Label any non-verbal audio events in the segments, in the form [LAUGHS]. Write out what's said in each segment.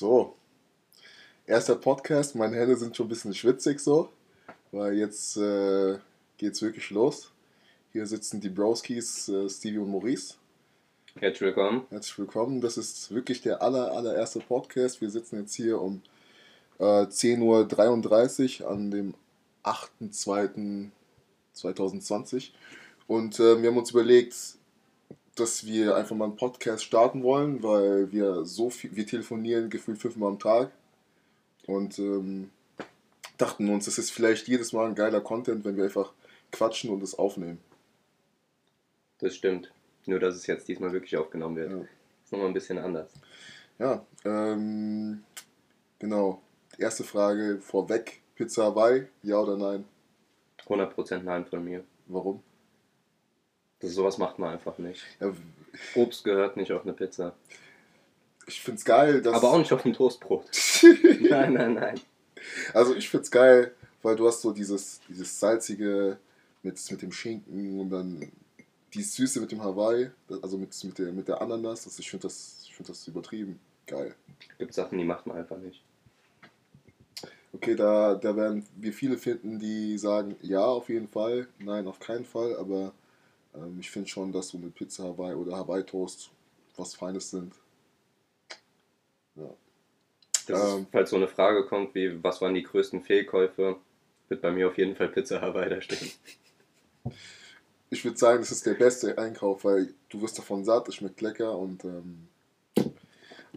So, erster Podcast. Meine Hände sind schon ein bisschen schwitzig so, weil jetzt äh, geht's wirklich los. Hier sitzen die Broskis, äh, Stevie und Maurice. Herzlich willkommen. Herzlich willkommen. Das ist wirklich der aller, allererste Podcast. Wir sitzen jetzt hier um äh, 10.33 Uhr an dem 8.2.2020 und äh, wir haben uns überlegt, dass wir einfach mal einen Podcast starten wollen, weil wir so viel, wir telefonieren gefühlt fünfmal am Tag und ähm, dachten uns, das ist vielleicht jedes Mal ein geiler Content, wenn wir einfach quatschen und es aufnehmen. Das stimmt. Nur, dass es jetzt diesmal wirklich aufgenommen wird. Ja. Ist nochmal ein bisschen anders. Ja, ähm, genau. Erste Frage vorweg: Pizza Hawaii, ja oder nein? 100% Nein von mir. Warum? Das, sowas macht man einfach nicht. Ja, Obst gehört nicht auf eine Pizza. ich find's geil, dass. Aber auch nicht auf ein Toastbrot. [LAUGHS] nein, nein, nein. Also ich find's geil, weil du hast so dieses, dieses salzige mit, mit dem Schinken und dann die Süße mit dem Hawaii, also mit, mit, der, mit der Ananas. Das, ich finde das, ich find das übertrieben geil. Gibt Sachen, die macht man einfach nicht. Okay, da, da werden wir viele finden, die sagen, ja, auf jeden Fall, nein, auf keinen Fall, aber ähm, ich finde schon, dass so eine Pizza Hawaii oder Hawaii Toast was Feines sind. Ja. Das Ähm. ist, falls so eine Frage kommt wie, was waren die größten Fehlkäufe, wird bei mir auf jeden Fall Pizza Hawaii da stehen. [LAUGHS] Ich würde sagen, das ist der beste Einkauf, weil du wirst davon satt, es schmeckt lecker und ähm,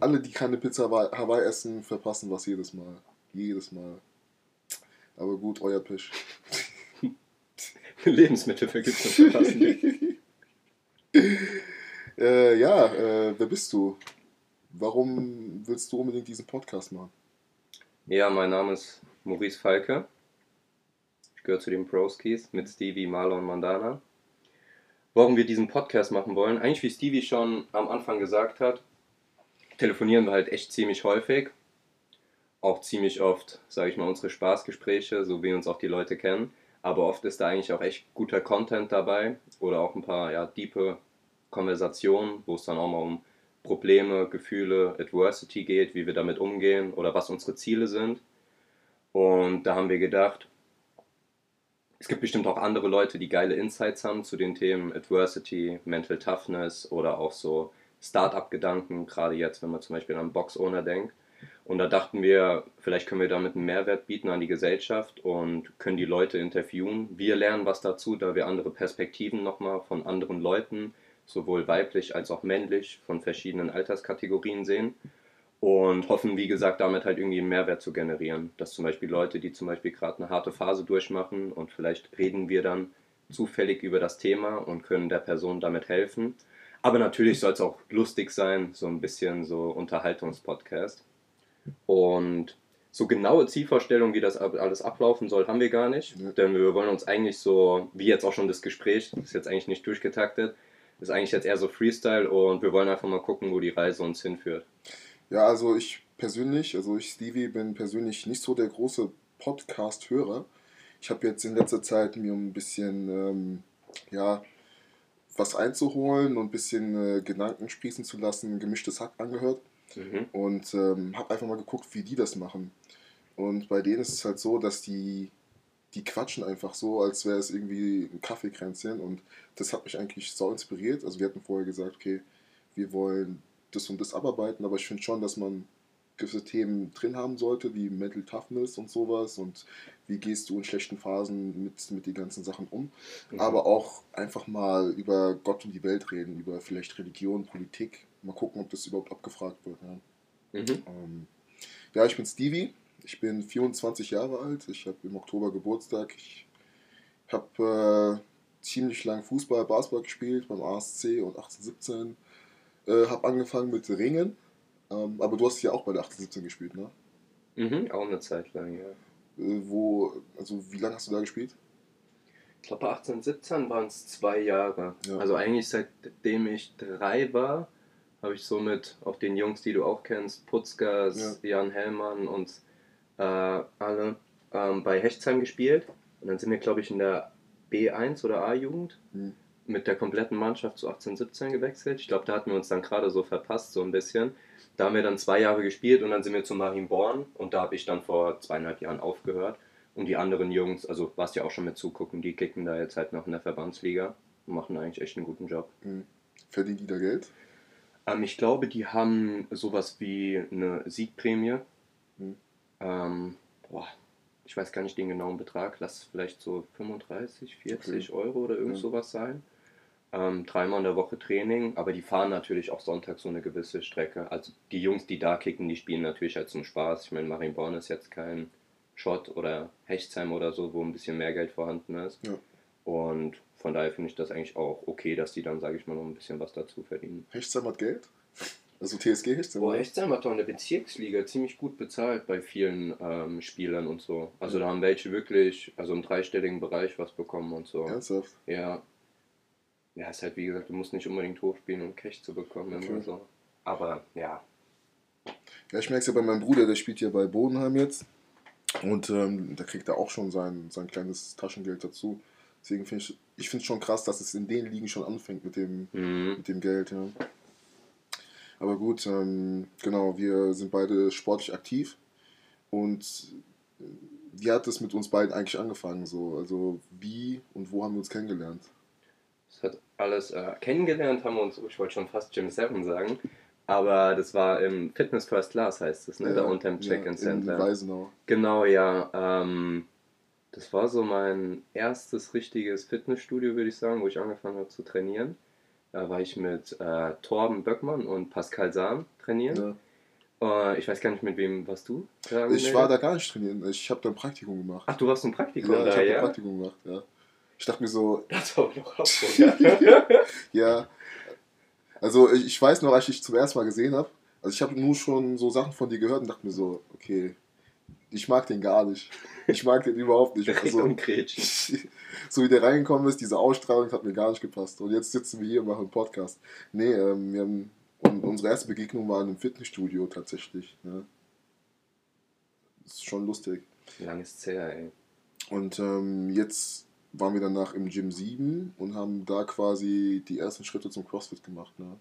alle, die keine Pizza Hawaii essen, verpassen was jedes Mal. Jedes Mal. Aber gut, euer Pisch. [LAUGHS] [LAUGHS] Lebensmittelvergiftung verpassen. [LAUGHS] Äh, ja, äh, wer bist du? Warum willst du unbedingt diesen Podcast machen? Ja, mein Name ist Maurice Falke. Ich gehöre zu den Broskis mit Stevie, Marlon und Mandana. Warum wir diesen Podcast machen wollen, eigentlich wie Stevie schon am Anfang gesagt hat, telefonieren wir halt echt ziemlich häufig. Auch ziemlich oft, sage ich mal, unsere Spaßgespräche, so wie uns auch die Leute kennen. Aber oft ist da eigentlich auch echt guter Content dabei oder auch ein paar ja, diepe Konversationen, wo es dann auch mal um Probleme, Gefühle, Adversity geht, wie wir damit umgehen oder was unsere Ziele sind. Und da haben wir gedacht, es gibt bestimmt auch andere Leute, die geile Insights haben zu den Themen Adversity, Mental Toughness oder auch so Start-up-Gedanken, gerade jetzt, wenn man zum Beispiel an Box-Owner denkt. Und da dachten wir, vielleicht können wir damit einen Mehrwert bieten an die Gesellschaft und können die Leute interviewen. Wir lernen was dazu, da wir andere Perspektiven nochmal von anderen Leuten, sowohl weiblich als auch männlich, von verschiedenen Alterskategorien sehen. Und hoffen, wie gesagt, damit halt irgendwie einen Mehrwert zu generieren. Dass zum Beispiel Leute, die zum Beispiel gerade eine harte Phase durchmachen und vielleicht reden wir dann zufällig über das Thema und können der Person damit helfen. Aber natürlich soll es auch lustig sein, so ein bisschen so Unterhaltungspodcast. Und so genaue Zielvorstellungen, wie das alles ablaufen soll, haben wir gar nicht. Ja. Denn wir wollen uns eigentlich so, wie jetzt auch schon das Gespräch, das ist jetzt eigentlich nicht durchgetaktet, ist eigentlich jetzt eher so Freestyle und wir wollen einfach mal gucken, wo die Reise uns hinführt. Ja, also ich persönlich, also ich, Stevie, bin persönlich nicht so der große Podcast-Hörer. Ich habe jetzt in letzter Zeit mir ein bisschen, ähm, ja, was einzuholen und ein bisschen äh, Gedanken sprießen zu lassen, gemischtes Hack angehört Mhm. und ähm, habe einfach mal geguckt, wie die das machen. Und bei denen ist es halt so, dass die, die quatschen einfach so, als wäre es irgendwie ein Kaffeekränzchen und das hat mich eigentlich so inspiriert. Also wir hatten vorher gesagt, okay, wir wollen das und das abarbeiten, aber ich finde schon, dass man gewisse Themen drin haben sollte, wie Mental Toughness und sowas und wie gehst du in schlechten Phasen mit, mit den ganzen Sachen um. Mhm. Aber auch einfach mal über Gott und die Welt reden, über vielleicht Religion, Politik. Mal gucken, ob das überhaupt abgefragt wird. Ja. Mhm. Ähm, ja, ich bin Stevie. Ich bin 24 Jahre alt. Ich habe im Oktober Geburtstag. Ich habe äh, ziemlich lang Fußball, Basketball gespielt beim ASC und 1817. Äh, habe angefangen mit Ringen. Ähm, aber du hast ja auch bei der 1817 gespielt, ne? Mhm. Auch eine Zeit lang, ja. Äh, wo, also wie lange hast du da gespielt? Ich glaube, bei 18, 17 waren es zwei Jahre. Ja. Also eigentlich seitdem ich drei war, habe ich so mit auch den Jungs, die du auch kennst, Putzgas, Jan Hellmann und äh, alle ähm, bei Hechtsheim gespielt. Und dann sind wir, glaube ich, in der B1 oder A-Jugend. Hm. mit der kompletten Mannschaft zu 18, 17 gewechselt. Ich glaube, da hatten wir uns dann gerade so verpasst, so ein bisschen. Da haben wir dann zwei Jahre gespielt und dann sind wir zu Marienborn und da habe ich dann vor zweieinhalb Jahren aufgehört. Und die anderen Jungs, also warst ja auch schon mit zugucken, die kicken da jetzt halt noch in der Verbandsliga und machen eigentlich echt einen guten Job. Mhm. Verdienen die da Geld? Ähm, ich glaube, die haben sowas wie eine Siegprämie. Mhm. Ähm, boah, ich weiß gar nicht den genauen Betrag, lass es vielleicht so 35, 40 okay. Euro oder irgend sowas sein. Ähm, dreimal in der Woche Training, aber die fahren natürlich auch Sonntag so eine gewisse Strecke. Also die Jungs, die da kicken, die spielen natürlich halt zum Spaß. Ich meine, Marienborn ist jetzt kein Schott oder Hechtsheim oder so, wo ein bisschen mehr Geld vorhanden ist. Ja. Und von daher finde ich das eigentlich auch okay, dass die dann, sage ich mal, noch ein bisschen was dazu verdienen. Hechtsheim hat Geld? Also TSG Hechtsheim? Boah, Hechtsheim hat doch in der Bezirksliga ziemlich gut bezahlt bei vielen ähm, Spielern und so. Also ja. da haben welche wirklich, also im dreistelligen Bereich was bekommen und so. Ernsthaft? Ja, ja, ist halt wie gesagt, du musst nicht unbedingt hochspielen, um Cash zu bekommen. Okay. So. Aber ja. Ja, ich merke es ja bei meinem Bruder, der spielt ja bei Bodenheim jetzt. Und ähm, da kriegt er auch schon sein, sein kleines Taschengeld dazu. Deswegen finde ich, ich finde es schon krass, dass es in den Ligen schon anfängt mit dem, mhm. mit dem Geld, ja. Aber gut, ähm, genau, wir sind beide sportlich aktiv. Und wie hat es mit uns beiden eigentlich angefangen? So? Also wie und wo haben wir uns kennengelernt? hat alles äh, kennengelernt, haben wir uns, ich wollte schon fast Gym 7 sagen, aber das war im Fitness First Class heißt es, ne? Ja, da unter dem Check-in Center. In Weisenau. Genau, ja. Ähm, das war so mein erstes richtiges Fitnessstudio, würde ich sagen, wo ich angefangen habe zu trainieren. Da war ich mit äh, Torben Böckmann und Pascal Sahn trainieren. Ja. Äh, ich weiß gar nicht, mit wem warst du? Ich war da gar nicht trainieren. Ich habe da ein Praktikum gemacht. Ach, du warst ein Praktikum ja, da, ich habe ja? ein Praktikum gemacht, ja. Ich dachte mir so. [LAUGHS] Das war noch ab, [LAUGHS] Ja. Also ich, ich weiß noch, als ich dich zum ersten Mal gesehen habe, also ich habe nur schon so Sachen von dir gehört und dachte mir so, okay, ich mag den gar nicht. Ich mag den überhaupt nicht. [LAUGHS] Also, [LAUGHS] so wie der reingekommen ist, diese Ausstrahlung hat mir gar nicht gepasst. Und jetzt sitzen wir hier und machen einen Podcast. Nee, ähm, wir haben, und unsere erste Begegnung war in einem Fitnessstudio tatsächlich. Ne? Das ist schon lustig. Lang ist her, ey. Und ähm, jetzt waren wir danach im Gym 7 und haben da quasi die ersten Schritte zum CrossFit gemacht. Ne?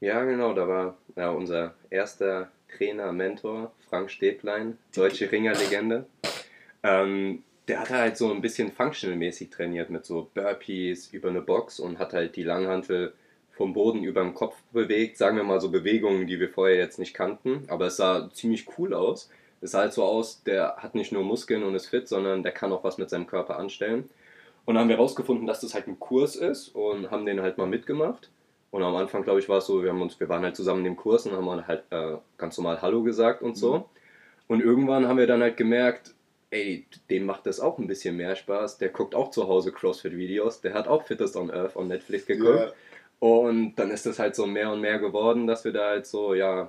Ja, genau, da war ja, unser erster Trainer, Mentor, Frank Stäblein, deutsche Ringerlegende. Ähm, der hat halt so ein bisschen functional-mäßig trainiert mit so Burpees über eine Box und hat halt die Langhantel vom Boden über den Kopf bewegt. Sagen wir mal so Bewegungen, die wir vorher jetzt nicht kannten, aber es sah ziemlich cool aus. Es sah halt so aus, der hat nicht nur Muskeln und ist fit, sondern der kann auch was mit seinem Körper anstellen. Und dann haben wir herausgefunden, dass das halt ein Kurs ist und haben den halt mal mitgemacht. Und am Anfang, glaube ich, war es so, wir, haben uns, wir waren halt zusammen in dem Kurs und haben halt äh, ganz normal Hallo gesagt und so. Mhm. Und irgendwann haben wir dann halt gemerkt, ey, dem macht das auch ein bisschen mehr Spaß. Der guckt auch zu Hause CrossFit-Videos, der hat auch Fittest on Earth on Netflix geguckt. Yeah. Und dann ist das halt so mehr und mehr geworden, dass wir da halt so, ja,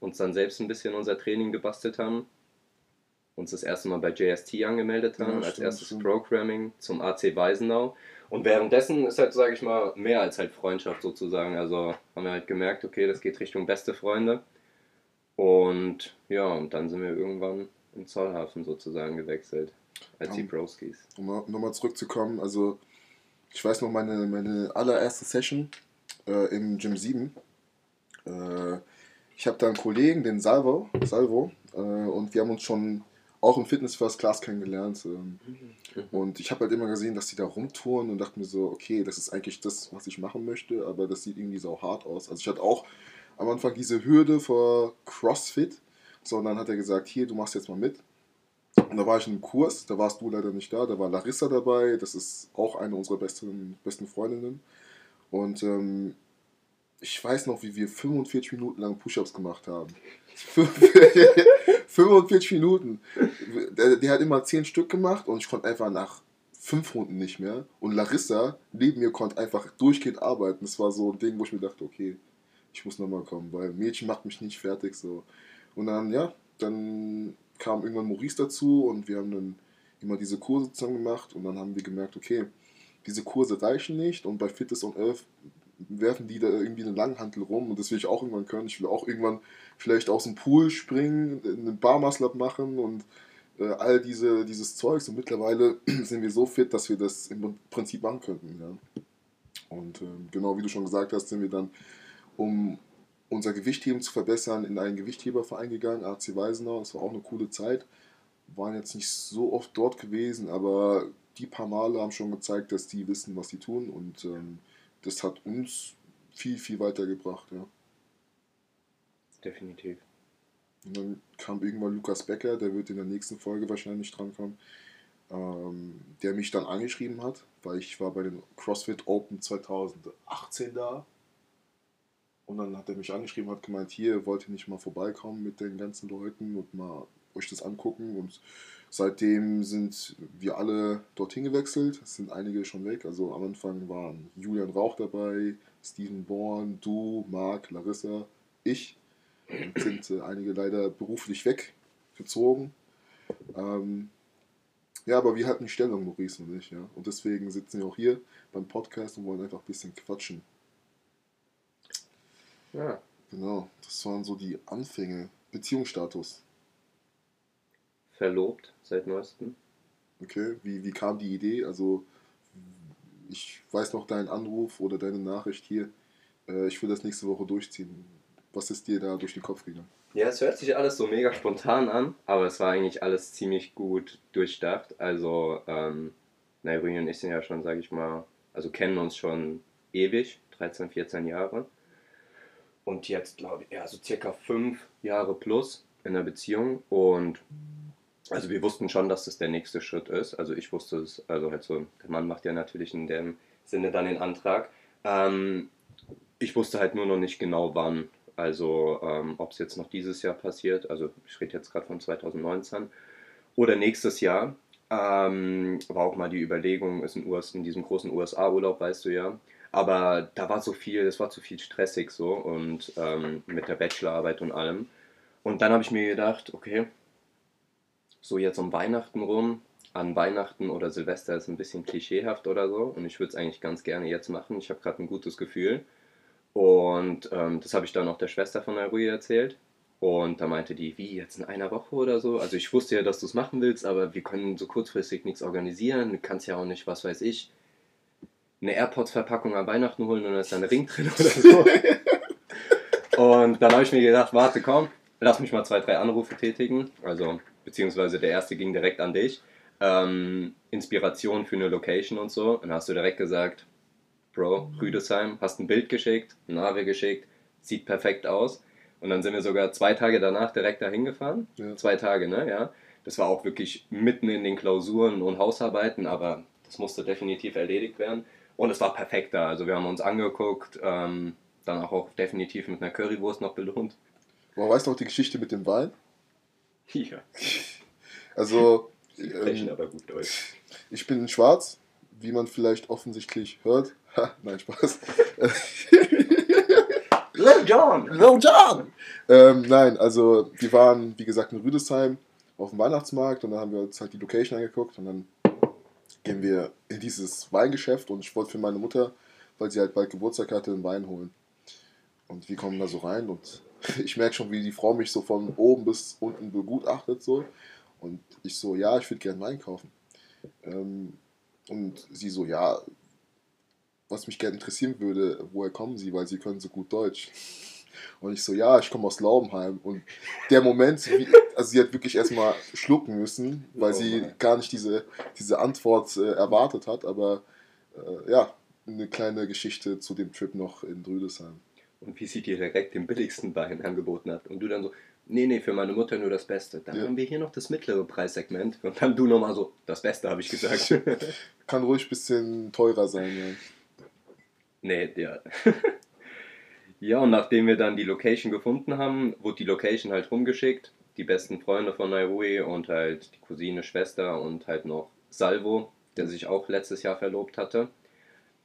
uns dann selbst ein bisschen unser Training gebastelt haben, uns das erste Mal bei JST angemeldet haben, ja, als erstes stimmt. Programming zum AC Weisenau. Und währenddessen ist halt, sage ich mal, mehr als halt Freundschaft sozusagen. Also haben wir halt gemerkt, okay, das geht Richtung beste Freunde. Und ja, und dann sind wir irgendwann in Zollhafen sozusagen gewechselt, als die Broskis. Um nochmal zurückzukommen, also ich weiß noch meine, meine allererste Session äh, im Gym 7. Äh, ich habe da einen Kollegen, den Salvo, Salvo äh, und wir haben uns schon auch im Fitness First Class kennengelernt. Ähm, mhm. Und ich habe halt immer gesehen, dass die da rumtouren und dachte mir so, okay, das ist eigentlich das, was ich machen möchte, aber das sieht irgendwie so hart aus. Also ich hatte auch am Anfang diese Hürde vor CrossFit, so und dann hat er gesagt, hier, du machst jetzt mal mit. Und da war ich in einem Kurs, da warst du leider nicht da, da war Larissa dabei, das ist auch eine unserer besten, besten Freundinnen. Und ähm, ich weiß noch, wie wir 45 Minuten lang Push-Ups gemacht haben. 45 [LAUGHS] Minuten. Der, der, hat immer 10 Stück gemacht und ich konnte einfach nach 5 Runden nicht mehr. Und Larissa neben mir konnte einfach durchgehend arbeiten. Das war so ein Ding, wo ich mir dachte, okay, ich muss nochmal kommen, weil Mädchen macht mich nicht fertig so. Und dann, ja, dann kam irgendwann Maurice dazu und wir haben dann immer diese Kurse zusammen gemacht und dann haben wir gemerkt, okay, diese Kurse reichen nicht und bei Fitness on Earth werfen die da irgendwie eine Langhantel rum und das will ich auch irgendwann können. Ich will auch irgendwann vielleicht aus dem Pool springen, einen Barmuscle machen und äh, all diese, dieses Zeugs und mittlerweile [CLEARS THROAT] sind wir so fit, dass wir das im Prinzip machen könnten. Ja. Und ähm, genau wie du schon gesagt hast, sind wir dann, um unser Gewichtheben zu verbessern, in einen Gewichtheberverein gegangen, AC Weisenau. Das war auch eine coole Zeit. Waren jetzt nicht so oft dort gewesen, aber die paar Male haben schon gezeigt, dass die wissen, was sie tun. Und ähm, das hat uns viel, viel weitergebracht. Ja. Definitiv. Und dann kam irgendwann Lukas Becker, der wird in der nächsten Folge wahrscheinlich drankommen, ähm, der mich dann angeschrieben hat, weil ich war bei den CrossFit Open 2018 da. Und dann hat er mich angeschrieben, hat gemeint, hier, wollt ihr nicht mal vorbeikommen mit den ganzen Leuten und mal euch das angucken. Und seitdem sind wir alle dorthin gewechselt. Es sind einige schon weg. Also am Anfang waren Julian Rauch dabei, Steven Born, du, Marc, Larissa, ich. Und sind äh, einige leider beruflich weggezogen. Ähm, ja, aber wir hatten Stellung, Maurice und ich, ja. Und deswegen sitzen wir auch hier beim Podcast und wollen einfach ein bisschen quatschen. Ja. Genau, das waren so die Anfänge. Beziehungsstatus. Verlobt seit neuestem. Okay, wie, wie kam die Idee? Also, ich weiß noch deinen Anruf oder deine Nachricht hier. Äh, ich will das nächste Woche durchziehen. Was ist dir da durch den Kopf gegangen? Ja, es hört sich alles so mega spontan an, aber es war eigentlich alles ziemlich gut durchdacht. Also, ähm, Nairi und ich sind ja schon, sage ich mal, also kennen uns schon ewig, 13, 14 Jahre. Und jetzt, glaube ich, ja, so circa fünf Jahre plus in der Beziehung. Und also wir wussten schon, dass das der nächste Schritt ist. Also ich wusste es, also halt so, der Mann macht ja natürlich in dem Sinne dann den Antrag. Ähm, ich wusste halt nur noch nicht genau wann. Also ähm, ob es jetzt noch dieses Jahr passiert, also ich rede jetzt gerade von 2019 oder nächstes Jahr. Ähm, war auch mal die Überlegung, ist in, US, in diesem großen USA-Urlaub, weißt du ja. Aber da war so viel, es war zu viel stressig so und ähm, mit der Bachelorarbeit und allem. Und dann habe ich mir gedacht, okay, so jetzt um Weihnachten rum, an Weihnachten oder Silvester ist ein bisschen klischeehaft oder so und ich würde es eigentlich ganz gerne jetzt machen. Ich habe gerade ein gutes Gefühl. Und ähm, das habe ich dann auch der Schwester von der Rui erzählt. Und da meinte die, wie, jetzt in einer Woche oder so? Also ich wusste ja, dass du es machen willst, aber wir können so kurzfristig nichts organisieren. Du kannst ja auch nicht, was weiß ich, eine AirPods-Verpackung an Weihnachten holen und da ist da ein Ring drin oder so. [LAUGHS] und dann habe ich mir gedacht, warte, komm, lass mich mal zwei, drei Anrufe tätigen. Also, beziehungsweise der erste ging direkt an dich. Ähm, Inspiration für eine Location und so. Und dann hast du direkt gesagt, Bro, Rüdesheim, hast ein Bild geschickt, ein Nave geschickt, sieht perfekt aus. Und dann sind wir sogar zwei Tage danach direkt dahin gefahren. Ja. Zwei Tage, ne? Ja. Das war auch wirklich mitten in den Klausuren und Hausarbeiten, aber das musste definitiv erledigt werden. Und es war perfekt da. Also wir haben uns angeguckt, ähm, dann auch, auch definitiv mit einer Currywurst noch belohnt. Man weiß noch die Geschichte mit dem Wein. [LAUGHS] Ja, Also, sie sprechen ähm, aber gut Deutsch. ich bin schwarz, wie man vielleicht offensichtlich hört. [LAUGHS] Ha, nein, Spaß. [LAUGHS] Lil John! Lil John! Ähm, nein, also wir waren, wie gesagt, in Rüdesheim auf dem Weihnachtsmarkt und dann haben wir uns halt die Location angeguckt und dann gehen wir in dieses Weingeschäft und ich wollte für meine Mutter, weil sie halt bald Geburtstag hatte, einen Wein holen. Und wir kommen da so rein und [LAUGHS] ich merke schon, wie die Frau mich so von oben bis unten begutachtet so. Und ich so, ja, ich würde gerne Wein kaufen. Ähm, und sie so, ja, was mich gerne interessieren würde, woher kommen Sie, weil Sie können so gut Deutsch. Und ich so, ja, ich komme aus Laubenheim. Und der Moment, also sie hat wirklich erstmal schlucken müssen, weil Oh sie gar nicht diese, diese Antwort äh, erwartet hat. Aber äh, ja, eine kleine Geschichte zu dem Trip noch in Rüdesheim. Und wie sie dir direkt den billigsten Wein angeboten hat. Und du dann so, nee, nee, für meine Mutter nur das Beste. Dann Ja. haben wir hier noch das mittlere Preissegment. Und dann du nochmal so, das Beste habe ich gesagt. [LAUGHS] Kann ruhig ein bisschen teurer sein, ja. nee, der. [LAUGHS] ja, und nachdem wir dann die Location gefunden haben, wurde die Location halt rumgeschickt. Die besten Freunde von Nairui und halt die Cousine, Schwester und halt noch Salvo, der sich auch letztes Jahr verlobt hatte.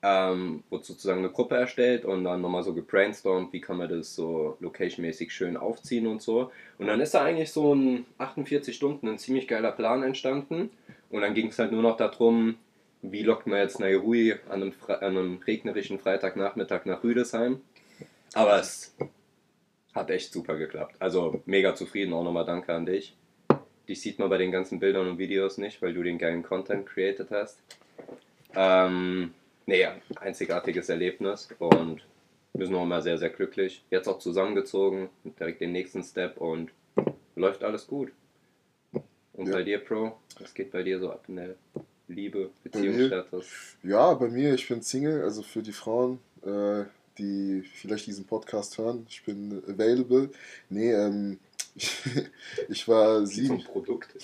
Ähm, wurde sozusagen eine Gruppe erstellt und dann nochmal so gebrainstormt, wie kann man das so locationmäßig schön aufziehen und so. Und dann ist da eigentlich so ein 48 Stunden ein ziemlich geiler Plan entstanden. Und dann ging es halt nur noch darum, wie lockt man jetzt Nairui an einem, Fre an einem regnerischen Freitagnachmittag nach Rüdesheim. Aber es hat echt super geklappt. Also mega zufrieden, auch nochmal danke an dich. Dich sieht man bei den ganzen Bildern und Videos nicht, weil du den geilen Content created hast. Ähm, Nee, einzigartiges Erlebnis und wir sind auch immer sehr, sehr glücklich. Jetzt auch zusammengezogen, direkt den nächsten Step und läuft alles gut. Und Ja. bei dir, Pro, was geht bei dir so ab in der Liebe, Bei? Beziehungsstatus? Ja, bei mir, ich bin Single, also für die Frauen, äh, die vielleicht diesen Podcast hören, ich bin available. Nee, ähm, [LAUGHS] ich war sieben, Produkt.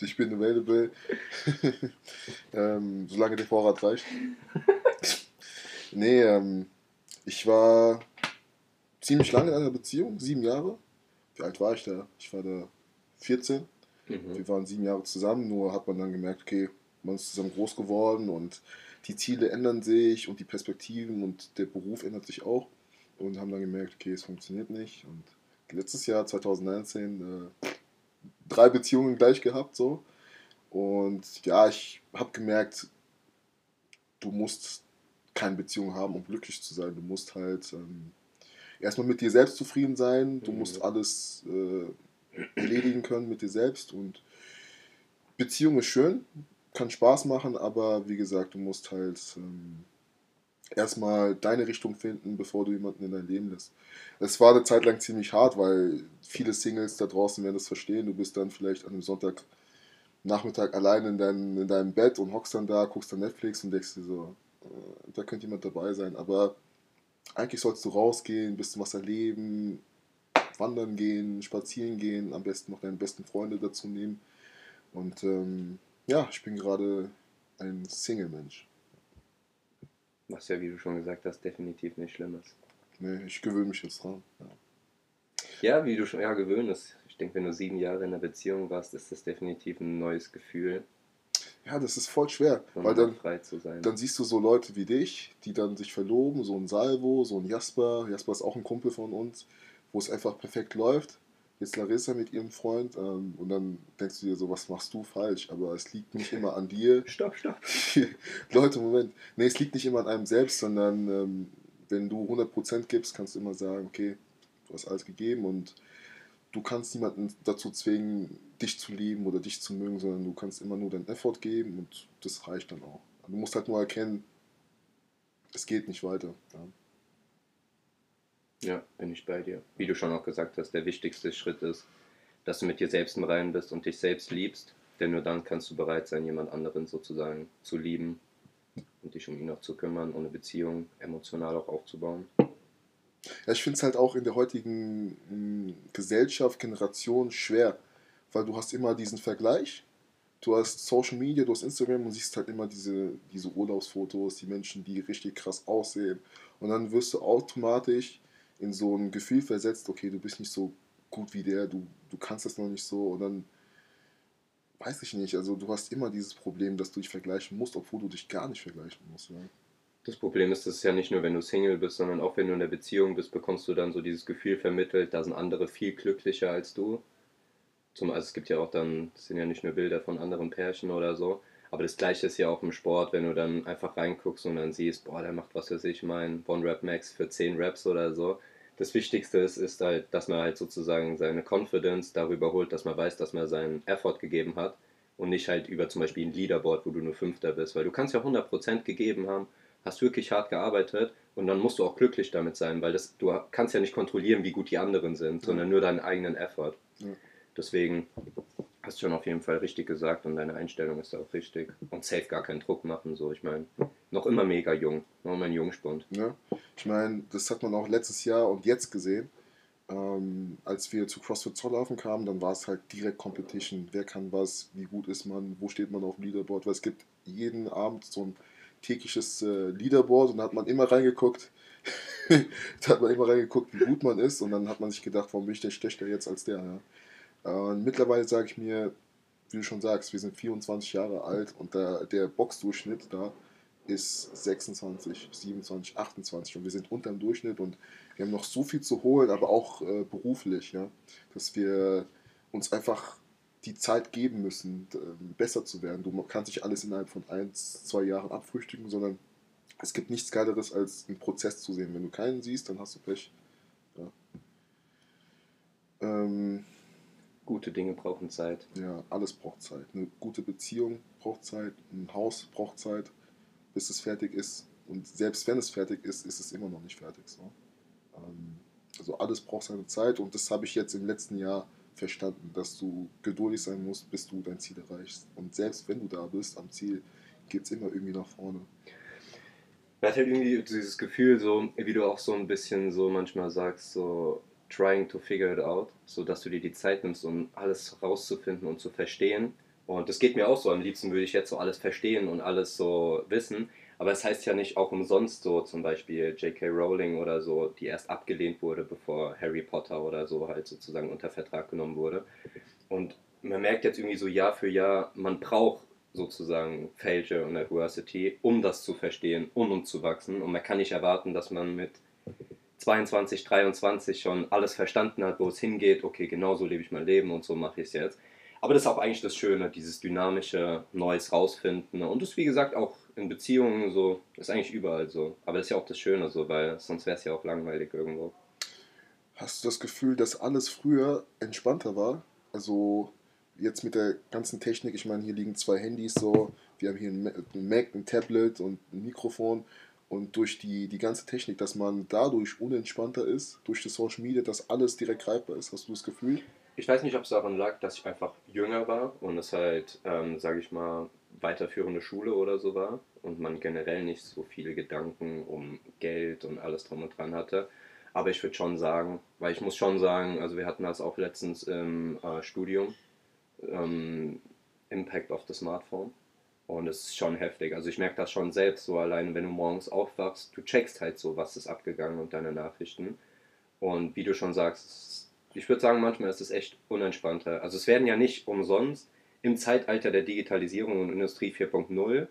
ich bin available, [LAUGHS] ähm, solange der Vorrat reicht. [LAUGHS] Nee, ähm, ich war ziemlich lange in einer Beziehung, sieben Jahre. Wie alt war ich da? Ich war da 14. Mhm. Wir waren sieben Jahre zusammen, nur hat man dann gemerkt, okay, man ist zusammen groß geworden und die Ziele ändern sich und die Perspektiven und der Beruf ändert sich auch. Und haben dann gemerkt, okay, es funktioniert nicht. Und letztes Jahr, 2019, äh, drei Beziehungen gleich gehabt, so. Und ja, ich habe gemerkt, du musst keine Beziehung haben, um glücklich zu sein. Du musst halt ähm, erstmal mit dir selbst zufrieden sein. Du Mhm. musst alles äh, erledigen können mit dir selbst. Und Beziehung ist schön, kann Spaß machen, aber wie gesagt, du musst halt ähm, erstmal deine Richtung finden, bevor du jemanden in dein Leben lässt. Es war eine Zeit lang ziemlich hart, weil viele Singles da draußen werden das verstehen. Du bist dann vielleicht an einem Sonntagnachmittag allein in, dein, in deinem Bett und hockst dann da, guckst dann Netflix und denkst dir so, da könnte jemand dabei sein. Aber eigentlich sollst du rausgehen, ein bisschen was erleben, wandern gehen, spazieren gehen, am besten noch deine besten Freunde dazu nehmen. Und ähm, ja, ich bin gerade ein Single-Mensch. Was ja, wie du schon gesagt hast, definitiv nicht schlimm ist. Nee, ich gewöhne mich jetzt dran. Ja. Ja, wie du schon ja, gewöhnt ist. Ich denke, wenn du sieben Jahre in einer Beziehung warst, ist das definitiv ein neues Gefühl, ja, das ist voll schwer, um weil dann, frei zu sein. dann siehst du so Leute wie dich, die dann sich verloben, so ein Salvo, so ein Jasper. Jasper ist auch ein Kumpel von uns, wo es einfach perfekt läuft. Jetzt Larissa mit ihrem Freund ähm, und dann denkst du dir so, was machst du falsch? Aber es liegt nicht immer an dir, [LAUGHS] stopp, stopp. [LAUGHS] Leute, Moment. Nee, es liegt nicht immer an einem selbst, sondern ähm, wenn du 100% gibst, kannst du immer sagen, okay, du hast alles gegeben und du kannst niemanden dazu zwingen, dich zu lieben oder dich zu mögen, sondern du kannst immer nur deinen Effort geben und das reicht dann auch. Du musst halt nur erkennen, es geht nicht weiter. Ja. Ja, bin ich bei dir. Wie du schon auch gesagt hast, der wichtigste Schritt ist, dass du mit dir selbst im Reinen bist und dich selbst liebst, denn nur dann kannst du bereit sein, jemand anderen sozusagen zu lieben und dich um ihn auch zu kümmern und eine Beziehung emotional auch aufzubauen. Ja, ich finde es halt auch in der heutigen mh, Gesellschaft, Generation schwer, weil du hast immer diesen Vergleich. Du hast Social Media, du hast Instagram und siehst halt immer diese, diese Urlaubsfotos, die Menschen, die richtig krass aussehen. Und dann wirst du automatisch in so ein Gefühl versetzt, okay, du bist nicht so gut wie der, du, du kannst das noch nicht so. Und dann weiß ich nicht, also du hast immer dieses Problem, dass du dich vergleichen musst, obwohl du dich gar nicht vergleichen musst. Ja. Das Problem ist, das ist ja nicht nur, wenn du Single bist, sondern auch wenn du in der Beziehung bist, bekommst du dann so dieses Gefühl vermittelt, da sind andere viel glücklicher als du. Zum, also es gibt ja auch dann, das sind ja nicht nur Bilder von anderen Pärchen oder so, aber das gleiche ist ja auch im Sport, wenn du dann einfach reinguckst und dann siehst, boah, der macht was weiß ich, mein One Rap Max für 10 Raps oder so. Das Wichtigste ist, ist halt, dass man halt sozusagen seine Confidence darüber holt, dass man weiß, dass man seinen Effort gegeben hat und nicht halt über zum Beispiel ein Leaderboard, wo du nur Fünfter bist, weil du kannst ja 100% gegeben haben, hast wirklich hart gearbeitet und dann musst du auch glücklich damit sein, weil das, du kannst ja nicht kontrollieren, wie gut die anderen sind, sondern nur deinen eigenen Effort. Ja. Deswegen hast du schon auf jeden Fall richtig gesagt und deine Einstellung ist auch richtig. Und safe gar keinen Druck machen, so. Ich meine, noch immer mega jung, noch immer ein Jungspund. Ja, ich meine, das hat man auch letztes Jahr und jetzt gesehen. Ähm, als wir zu CrossFit Zollhafen kamen, dann war es halt direkt Competition. Wer kann was, wie gut ist man, wo steht man auf dem Leaderboard? Weil es gibt jeden Abend so ein tägliches äh, Leaderboard und da hat man immer reingeguckt. [LAUGHS] da hat man immer reingeguckt, wie gut man ist und dann hat man sich gedacht, warum bin ich der schlechter jetzt als der? Ja? Und mittlerweile sage ich mir, wie du schon sagst, wir sind 24 Jahre alt und der, der Boxdurchschnitt da ist 26, 27, 28 und wir sind unter dem Durchschnitt und wir haben noch so viel zu holen, aber auch äh, beruflich, ja, dass wir uns einfach die Zeit geben müssen, äh, besser zu werden. Du kannst nicht alles innerhalb von ein, zwei Jahren abfrühstücken, sondern es gibt nichts Geileres, als einen Prozess zu sehen. Wenn du keinen siehst, dann hast du Pech. Ja. Ähm, Gute Dinge brauchen Zeit. ja, alles braucht Zeit. Eine gute Beziehung braucht Zeit, ein Haus braucht Zeit, bis es fertig ist. Und selbst wenn es fertig ist, ist es immer noch nicht fertig. So. Ähm, also alles braucht seine Zeit und das habe ich jetzt im letzten Jahr verstanden, dass du geduldig sein musst, bis du dein Ziel erreichst. Und selbst wenn du da bist am Ziel, geht es immer irgendwie nach vorne. Man hat halt irgendwie dieses Gefühl, so wie du auch so ein bisschen so manchmal sagst, so trying to figure it out, so dass du dir die Zeit nimmst, um alles rauszufinden und zu verstehen. Und das geht mir auch so. Am liebsten würde ich jetzt so alles verstehen und alles so wissen. Aber es das heißt ja nicht auch umsonst so, zum Beispiel J.K. Rowling oder so, die erst abgelehnt wurde, bevor Harry Potter oder so halt sozusagen unter Vertrag genommen wurde. Und man merkt jetzt irgendwie so Jahr für Jahr, man braucht sozusagen Failure und Adversity, um das zu verstehen und um zu wachsen. Und man kann nicht erwarten, dass man mit 22, 23 schon alles verstanden hat, wo es hingeht. Okay, genau so lebe ich mein Leben und so mache ich es jetzt. Aber das ist auch eigentlich das Schöne, dieses dynamische Neues rausfinden. Und das, wie gesagt, auch in Beziehungen so, ist eigentlich überall so. Aber das ist ja auch das Schöne so, weil sonst wäre es ja auch langweilig irgendwo. Hast du das Gefühl, dass alles früher entspannter war? Also jetzt mit der ganzen Technik, ich meine, hier liegen zwei Handys so, wir haben hier ein Mac, ein Tablet und ein Mikrofon. Und durch die, die ganze Technik, dass man dadurch unentspannter ist, durch das Social Media, dass alles direkt greifbar ist. Hast du das Gefühl? Ich weiß nicht, ob es daran lag, dass ich einfach jünger war und es halt, ähm, sage ich mal, weiterführende Schule oder so war und man generell nicht so viele Gedanken um Geld und alles drum und dran hatte. Aber ich würde schon sagen, weil ich muss schon sagen, also wir hatten das auch letztens im äh, Studium, ähm, Impact of the Smartphone. Und es ist schon heftig. Also ich merke das schon selbst, so allein wenn du morgens aufwachst, du checkst halt so, was ist abgegangen und deine Nachrichten. Und wie du schon sagst, ich würde sagen, manchmal ist es echt unentspannter. Also es werden ja nicht umsonst im Zeitalter der Digitalisierung und Industrie 4.0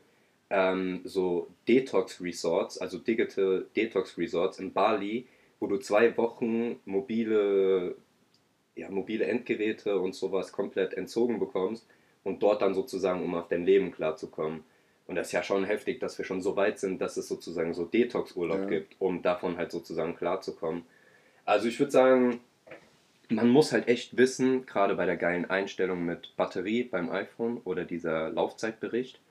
ähm, so Detox Resorts, also Digital Detox Resorts in Bali, wo du zwei Wochen mobile, ja, mobile Endgeräte und sowas komplett entzogen bekommst und dort dann sozusagen, um auf dein Leben klarzukommen. Und das ist ja schon heftig, dass wir schon so weit sind, dass es sozusagen so Detox-Urlaub ja. gibt, um davon halt sozusagen klarzukommen. Also ich würde sagen, man muss halt echt wissen, gerade bei der geilen Einstellung mit Batterie beim iPhone oder dieser Laufzeitbericht,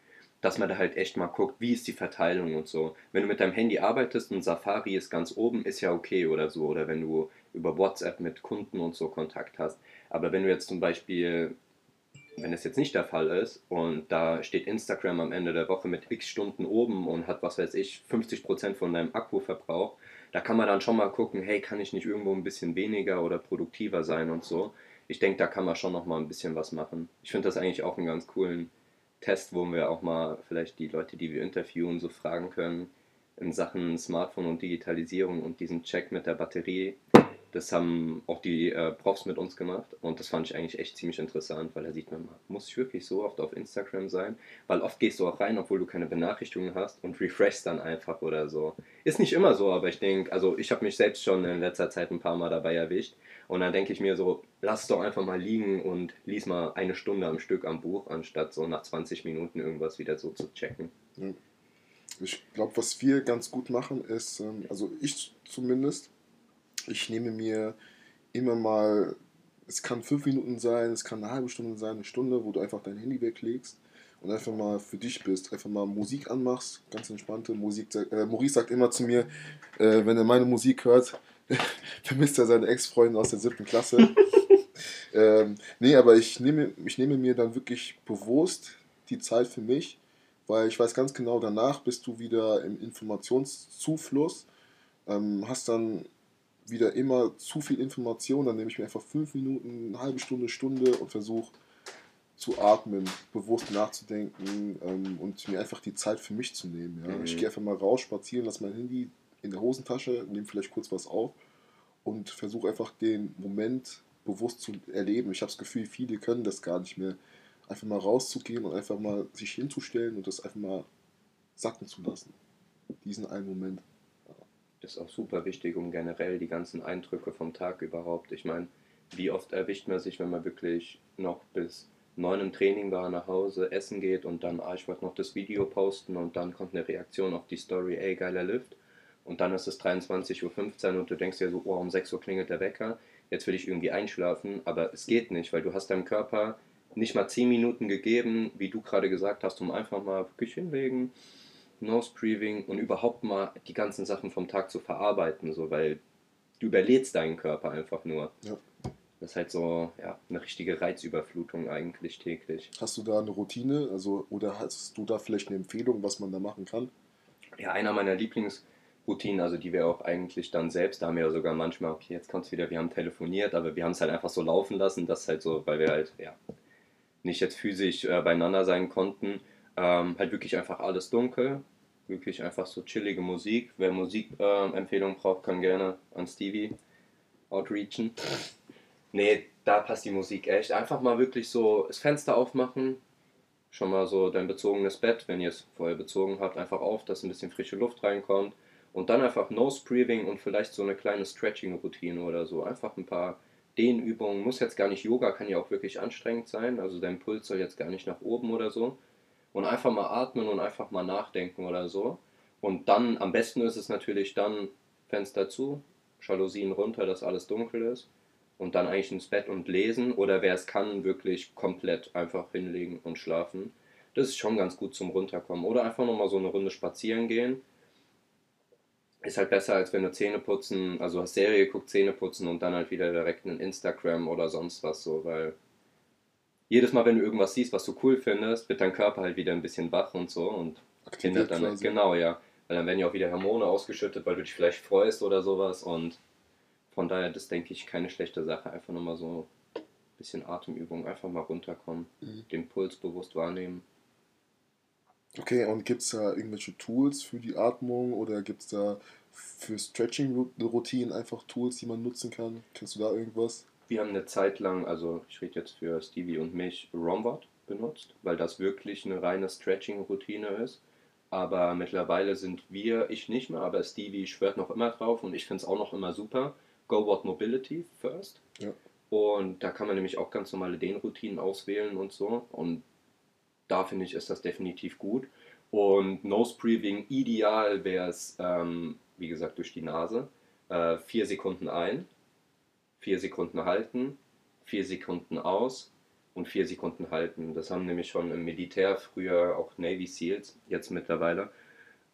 dass man da halt echt mal guckt, wie ist die Verteilung und so. Wenn du mit deinem Handy arbeitest und Safari ist ganz oben, ist ja okay oder so. Oder wenn du über WhatsApp mit Kunden und so Kontakt hast. Aber wenn du jetzt zum Beispiel, wenn es jetzt nicht der Fall ist und da steht Instagram am Ende der Woche mit x Stunden oben und hat, was weiß ich, 50% von deinem Akkuverbrauch, da kann man dann schon mal gucken, hey, kann ich nicht irgendwo ein bisschen weniger oder produktiver sein und so. Ich denke, da kann man schon noch mal ein bisschen was machen. Ich finde das eigentlich auch einen ganz coolen Test, wo wir auch mal vielleicht die Leute, die wir interviewen, so fragen können in Sachen Smartphone und Digitalisierung und diesen Check mit der Batterie. Das haben auch die äh, Profs mit uns gemacht und das fand ich eigentlich echt ziemlich interessant, weil da sieht man, muss ich wirklich so oft auf Instagram sein? Weil oft gehst du auch rein, obwohl du keine Benachrichtigungen hast und refreshst dann einfach oder so. Ist nicht immer so, aber ich denke, also ich habe mich selbst schon in letzter Zeit ein paar Mal dabei erwischt und dann denke ich mir so, lass es doch einfach mal liegen und lies mal eine Stunde am Stück am Buch, anstatt so nach 20 Minuten irgendwas wieder so zu checken. Ich glaube, was wir ganz gut machen ist, ähm, also ich zumindest, ich nehme mir immer mal, es kann fünf Minuten sein, es kann eine halbe Stunde sein, eine Stunde, wo du einfach dein Handy weglegst und einfach mal für dich bist, einfach mal Musik anmachst, ganz entspannte Musik. Äh, Maurice sagt immer zu mir, äh, wenn er meine Musik hört, [LAUGHS] vermisst er seine Ex-Freundin aus der siebten Klasse. [LAUGHS] ähm, nee, aber ich nehme, ich nehme mir dann wirklich bewusst die Zeit für mich, weil ich weiß ganz genau, danach bist du wieder im Informationszufluss, ähm, hast dann wieder immer zu viel Information, dann nehme ich mir einfach fünf Minuten, eine halbe Stunde, Stunde und versuche zu atmen, bewusst nachzudenken ähm, und mir einfach die Zeit für mich zu nehmen. Ja? Mhm. Ich gehe einfach mal raus, spazieren, lasse mein Handy in der Hosentasche, nehme vielleicht kurz was auf und versuche einfach den Moment bewusst zu erleben. Ich habe das Gefühl, viele können das gar nicht mehr. Einfach mal rauszugehen und einfach mal sich hinzustellen und das einfach mal sacken zu lassen. Diesen einen Moment ist auch super wichtig, um generell die ganzen Eindrücke vom Tag überhaupt. Ich meine, wie oft erwischt man sich, wenn man wirklich noch bis neun im Training war, nach Hause, essen geht und dann, ah, ich wollte noch das Video posten und dann kommt eine Reaktion auf die Story, ey, geiler Lift. Und dann ist es 23.15 Uhr und du denkst dir so, oh, um 6 Uhr klingelt der Wecker, jetzt will ich irgendwie einschlafen, aber es geht nicht, weil du hast deinem Körper nicht mal 10 Minuten gegeben, wie du gerade gesagt hast, um einfach mal wirklich hinlegen, Nose Breathing und überhaupt mal die ganzen Sachen vom Tag zu verarbeiten, so weil du überlädst deinen Körper einfach nur. Ja. Das ist halt so ja, eine richtige Reizüberflutung eigentlich täglich. Hast du da eine Routine? Also, oder hast du da vielleicht eine Empfehlung, was man da machen kann? Ja, einer meiner Lieblingsroutinen, also die wir auch eigentlich dann selbst, da haben wir ja sogar manchmal, okay, jetzt kommt es wieder, wir haben telefoniert, aber wir haben es halt einfach so laufen lassen, das halt so, weil wir halt, ja, nicht jetzt physisch äh, beieinander sein konnten. Ähm, halt wirklich einfach alles dunkel, wirklich einfach so chillige Musik. Wer Musikempfehlungen äh, braucht, kann gerne an Stevie outreachen. Nee, da passt die Musik echt. Einfach mal wirklich so das Fenster aufmachen, schon mal so dein bezogenes Bett, wenn ihr es vorher bezogen habt, einfach auf, dass ein bisschen frische Luft reinkommt. Und dann einfach Nose Breathing und vielleicht so eine kleine Stretching-Routine oder so. Einfach ein paar Dehnübungen. Muss jetzt gar nicht Yoga, kann ja auch wirklich anstrengend sein. Also dein Puls soll jetzt gar nicht nach oben oder so. Und einfach mal atmen und einfach mal nachdenken oder so. Und dann, am besten ist es natürlich dann Fenster zu, Jalousien runter, dass alles dunkel ist und dann eigentlich ins Bett und lesen oder wer es kann, wirklich komplett einfach hinlegen und schlafen. Das ist schon ganz gut zum Runterkommen. Oder einfach nochmal so eine Runde spazieren gehen. Ist halt besser, als wenn du Zähne putzen, also hast Serie geguckt, Zähne putzen und dann halt wieder direkt in Instagram oder sonst was so, weil jedes Mal, wenn du irgendwas siehst, was du cool findest, wird dein Körper halt wieder ein bisschen wach und so und hindert dann, quasi. genau, ja. Weil dann werden ja auch wieder Hormone ausgeschüttet, weil du dich vielleicht freust oder sowas und von daher, das denke ich keine schlechte Sache. Einfach nochmal so ein bisschen Atemübung, einfach mal runterkommen, mhm. den Puls bewusst wahrnehmen. Okay, und gibt es da irgendwelche Tools für die Atmung oder gibt es da für Stretching-Routinen einfach Tools, die man nutzen kann? Kennst du da irgendwas? Wir haben eine Zeit lang, also ich rede jetzt für Stevie und mich, Rombot benutzt, weil das wirklich eine reine Stretching-Routine ist. Aber mittlerweile sind wir, ich nicht mehr, aber Stevie schwört noch immer drauf und ich finde es auch noch immer super Go What Mobility First. Ja. Und da kann man nämlich auch ganz normale Dehnroutinen auswählen und so. Und da finde ich, ist das definitiv gut. Und Nose Breathing ideal wäre es, ähm, wie gesagt, durch die Nase. Äh, vier Sekunden ein, vier Sekunden halten, vier Sekunden aus und vier Sekunden halten. Das haben nämlich schon im Militär früher auch Navy SEALs, jetzt mittlerweile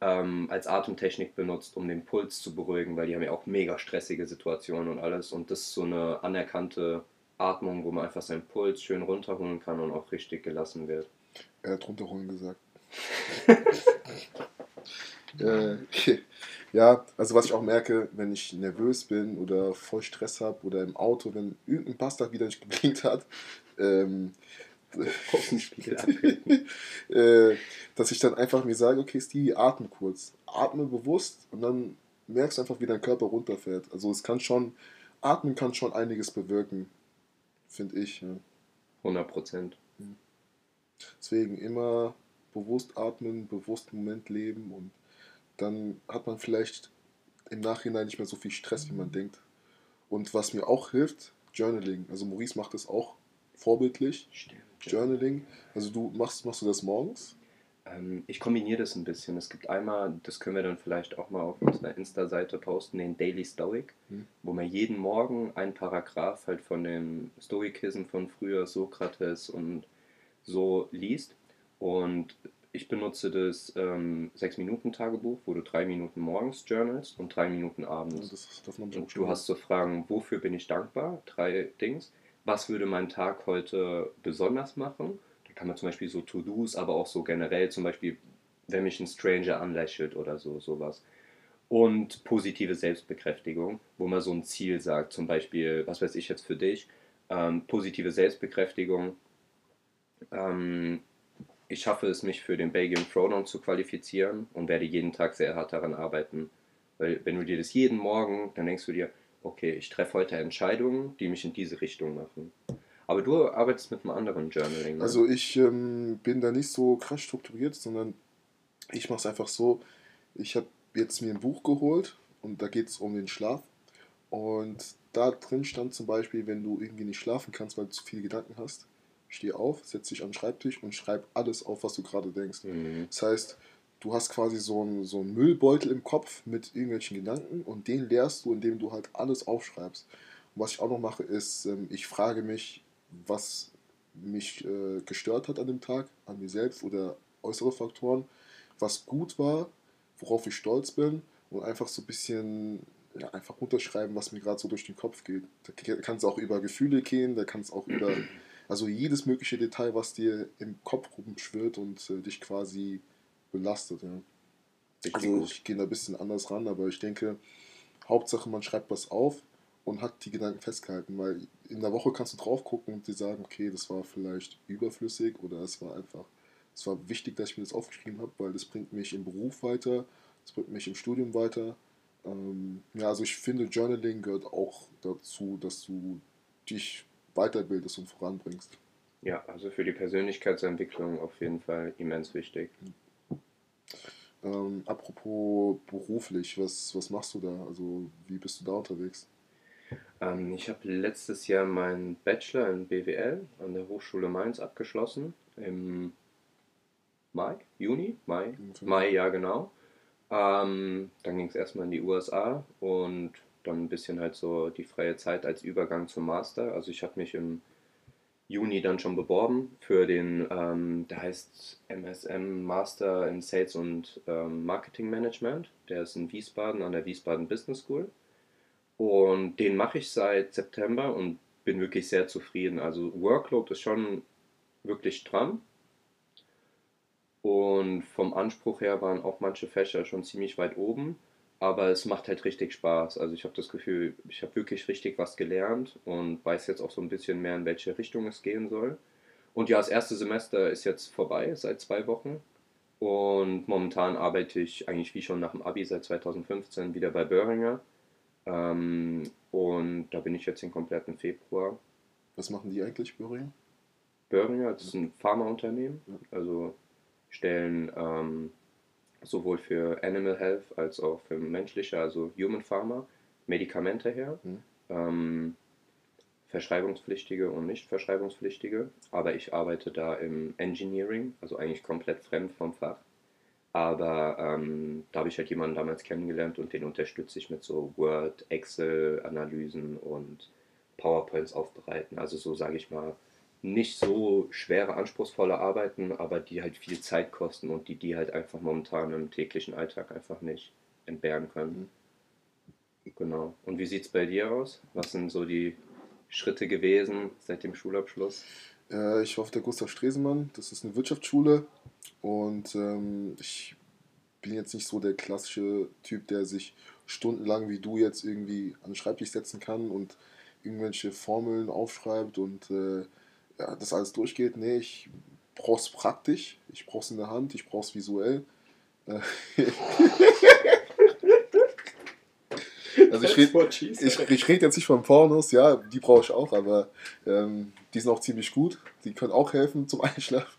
ähm, als Atemtechnik benutzt, um den Puls zu beruhigen, weil die haben ja auch mega stressige Situationen und alles. Und das ist so eine anerkannte Atmung, wo man einfach seinen Puls schön runterholen kann und auch richtig gelassen wird. Er hat runterholen gesagt. [LAUGHS] äh, Ja, also was ich auch merke, wenn ich nervös bin oder voll Stress habe oder im Auto, wenn irgendein Bastard wieder nicht [LAUGHS] geblinkt hat, ähm, [LAUGHS] äh, dass ich dann einfach mir sage, okay, Stevie, atme kurz. Atme bewusst und dann merkst du einfach, wie dein Körper runterfährt. Also es kann schon, atmen kann schon einiges bewirken, finde ich. Ja. 100 Prozent. Deswegen immer bewusst atmen, bewusst Moment leben und dann hat man vielleicht im Nachhinein nicht mehr so viel Stress, wie man denkt. Und was mir auch hilft, Journaling. Also Maurice macht das auch vorbildlich. Stimmt. Journaling. Also du machst, machst du das morgens? Ähm, ich kombiniere das ein bisschen. Es gibt einmal, das können wir dann vielleicht auch mal auf unserer Insta-Seite posten, den Daily Stoic, hm. wo man jeden Morgen ein Paragraph halt von dem Stoikism von früher, Sokrates und so liest. Und ich benutze das ähm, 6-Minuten-Tagebuch, wo du drei Minuten morgens journalst und drei Minuten abends. Ja, das darf man und du hast so Fragen, wofür bin ich dankbar? Drei Dings was würde mein Tag heute besonders machen. Da kann man zum Beispiel so To-Dos, aber auch so generell zum Beispiel, wenn mich ein Stranger anlächelt oder so, sowas. Und positive Selbstbekräftigung, wo man so ein Ziel sagt, zum Beispiel, was weiß ich jetzt für dich, ähm, positive Selbstbekräftigung. Ähm, ich schaffe es, mich für den Belgian Throwdown zu qualifizieren und werde jeden Tag sehr hart daran arbeiten. Weil wenn du dir das jeden Morgen, dann denkst du dir, okay, ich treffe heute Entscheidungen, die mich in diese Richtung machen. Aber du arbeitest mit einem anderen Journaling. Ne? Also ich ähm, bin da nicht so krass strukturiert, sondern ich mache es einfach so, ich habe jetzt mir ein Buch geholt und da geht es um den Schlaf. Und da drin stand zum Beispiel, wenn du irgendwie nicht schlafen kannst, weil du zu viele Gedanken hast, steh auf, setz dich an den Schreibtisch und schreib alles auf, was du gerade denkst. Mhm. Das heißt, du hast quasi so einen, so einen Müllbeutel im Kopf mit irgendwelchen Gedanken und den leerst du, indem du halt alles aufschreibst. Und was ich auch noch mache, ist, ähm, ich frage mich, was mich äh, gestört hat an dem Tag, an mir selbst oder äußere Faktoren. was gut war, worauf ich stolz bin und einfach so ein bisschen ja, einfach runterschreiben, was mir gerade so durch den Kopf geht. Da kann es auch über Gefühle gehen, da kann es auch über, [CLEARS THROAT] [CLEARS THROAT] also jedes mögliche Detail, was dir im Kopf rumschwirrt und äh, dich quasi belastet. Ja. Also ich gehe da ein bisschen anders ran, aber ich denke, Hauptsache man schreibt was auf und hat die Gedanken festgehalten, weil in der Woche kannst du drauf gucken und dir sagen, okay, das war vielleicht überflüssig oder es war einfach, es war wichtig, dass ich mir das aufgeschrieben habe, weil das bringt mich im Beruf weiter, das bringt mich im Studium weiter. Ähm, ja, also ich finde, Journaling gehört auch dazu, dass du dich weiterbildest und voranbringst. Ja, also für die Persönlichkeitsentwicklung auf jeden Fall immens wichtig. Ähm, apropos beruflich, was, was machst du da? Also wie bist du da unterwegs? Ähm, ich habe letztes Jahr meinen Bachelor in BWL an der Hochschule Mainz abgeschlossen. Im Mai? Juni? Mai? Okay. Mai, ja genau. Ähm, dann ging es erstmal in die USA und dann ein bisschen halt so die freie Zeit als Übergang zum Master. Also ich habe mich im Juni dann schon beworben für den, ähm, der heißt MSM Master in Sales und ähm, Marketing Management. Der ist in Wiesbaden an der Wiesbaden Business School. Und den mache ich seit September und bin wirklich sehr zufrieden. Also Workload ist schon wirklich dran. Und vom Anspruch her waren auch manche Fächer schon ziemlich weit oben. Aber es macht halt richtig Spaß. Also ich habe das Gefühl, ich habe wirklich richtig was gelernt und weiß jetzt auch so ein bisschen mehr, in welche Richtung es gehen soll. Und ja, das erste Semester ist jetzt vorbei, seit zwei Wochen. Und momentan arbeite ich eigentlich wie schon nach dem Abi seit 2015 wieder bei Böhringer ähm, und da bin ich jetzt den kompletten Februar. Was machen die eigentlich, Böhringer? Böhringer, das ist ein Pharmaunternehmen. Also stellen ähm, sowohl für Animal Health als auch für menschliche, also Human Pharma, Medikamente her. Mhm. Ähm, verschreibungspflichtige und nicht verschreibungspflichtige. Aber ich arbeite da im Engineering, also eigentlich komplett fremd vom Fach. Aber ähm, da habe ich halt jemanden damals kennengelernt und den unterstütze ich mit so Word, Excel-Analysen und PowerPoints aufbereiten. Also so sage ich mal, nicht so schwere, anspruchsvolle Arbeiten, aber die halt viel Zeit kosten und die die halt einfach momentan im täglichen Alltag einfach nicht entbehren können. Genau. Und wie sieht es bei dir aus? Was sind so die Schritte gewesen seit dem Schulabschluss? Äh, ich war auf der Gustav Stresemann, das ist eine Wirtschaftsschule und ähm, ich bin jetzt nicht so der klassische Typ, der sich stundenlang wie du jetzt irgendwie an den Schreibtisch setzen kann und irgendwelche Formeln aufschreibt und äh, ja, das alles durchgeht. Nee, ich brauche es praktisch, ich brauche es in der Hand, ich brauche es visuell. Äh, [LAUGHS] Also ich rede ich, ich red jetzt nicht von Pornos, ja, die brauche ich auch, aber ähm, die sind auch ziemlich gut. Die können auch helfen zum [LAUGHS] Einschlafen.